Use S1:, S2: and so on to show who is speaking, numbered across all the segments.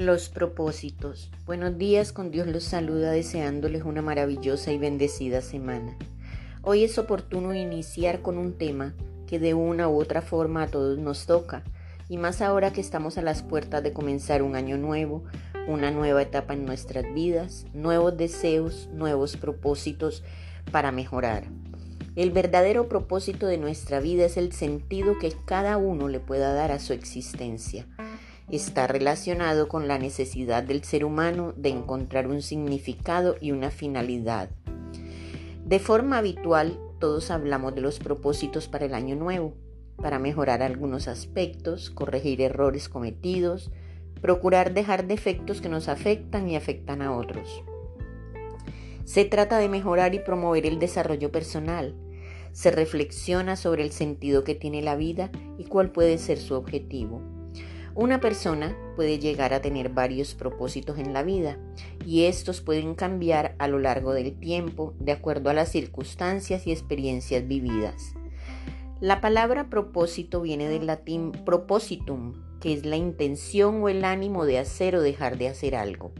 S1: Los propósitos. Buenos días, con Dios los saluda deseándoles una maravillosa y bendecida semana. Hoy es oportuno iniciar con un tema que de una u otra forma a todos nos toca, y más ahora que estamos a las puertas de comenzar un año nuevo, una nueva etapa en nuestras vidas, nuevos deseos, nuevos propósitos para mejorar. El verdadero propósito de nuestra vida es el sentido que cada uno le pueda dar a su existencia. Está relacionado con la necesidad del ser humano de encontrar un significado y una finalidad. De forma habitual, todos hablamos de los propósitos para el año nuevo, para mejorar algunos aspectos, corregir errores cometidos, procurar dejar defectos que nos afectan y afectan a otros. Se trata de mejorar y promover el desarrollo personal. Se reflexiona sobre el sentido que tiene la vida y cuál puede ser su objetivo. Una persona puede llegar a tener varios propósitos en la vida y estos pueden cambiar a lo largo del tiempo de acuerdo a las circunstancias y experiencias vividas. La palabra propósito viene del latín propositum, que es la intención o el ánimo de hacer o dejar de hacer algo.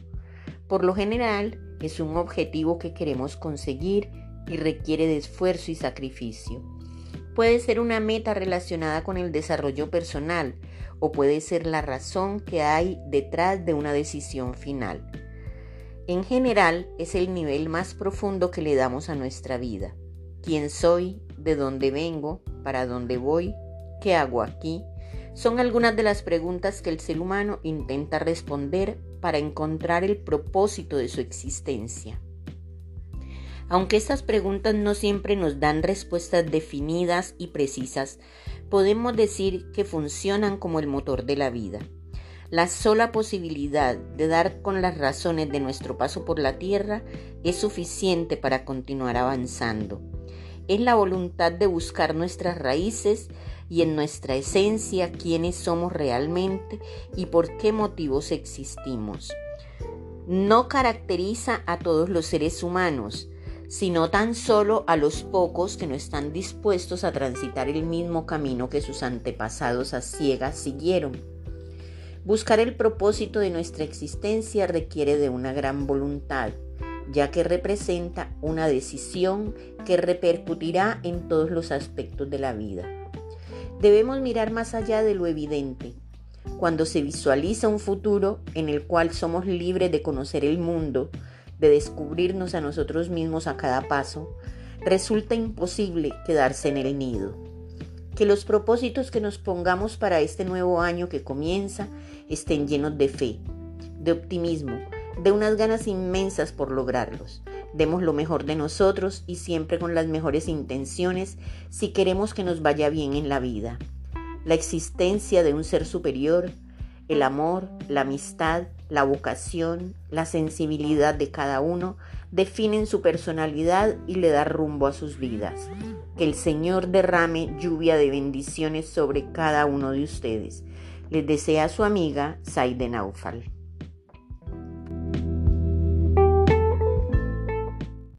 S1: Por lo general, es un objetivo que queremos conseguir y requiere de esfuerzo y sacrificio. Puede ser una meta relacionada con el desarrollo personal o puede ser la razón que hay detrás de una decisión final. En general, es el nivel más profundo que le damos a nuestra vida. ¿Quién soy? ¿De dónde vengo? ¿Para dónde voy? ¿Qué hago aquí? Son algunas de las preguntas que el ser humano intenta responder para encontrar el propósito de su existencia. Aunque estas preguntas no siempre nos dan respuestas definidas y precisas, podemos decir que funcionan como el motor de la vida. La sola posibilidad de dar con las razones de nuestro paso por la tierra es suficiente para continuar avanzando. Es la voluntad de buscar nuestras raíces y en nuestra esencia quiénes somos realmente y por qué motivos existimos. No caracteriza a todos los seres humanos, sino tan solo a los pocos que no están dispuestos a transitar el mismo camino que sus antepasados a ciegas siguieron. Buscar el propósito de nuestra existencia requiere de una gran voluntad, ya que representa una decisión que repercutirá en todos los aspectos de la vida. Debemos mirar más allá de lo evidente. Cuando se visualiza un futuro en el cual somos libres de conocer el mundo, de descubrirnos a nosotros mismos a cada paso, resulta imposible quedarse en el nido. Que los propósitos que nos pongamos para este nuevo año que comienza estén llenos de fe, de optimismo, de unas ganas inmensas por lograrlos. Demos lo mejor de nosotros y siempre con las mejores intenciones si queremos que nos vaya bien en la vida. La existencia de un ser superior, el amor, la amistad, la vocación, la sensibilidad de cada uno definen su personalidad y le da rumbo a sus vidas. Que el Señor derrame lluvia de bendiciones sobre cada uno de ustedes. Les desea su amiga Saide Naufal.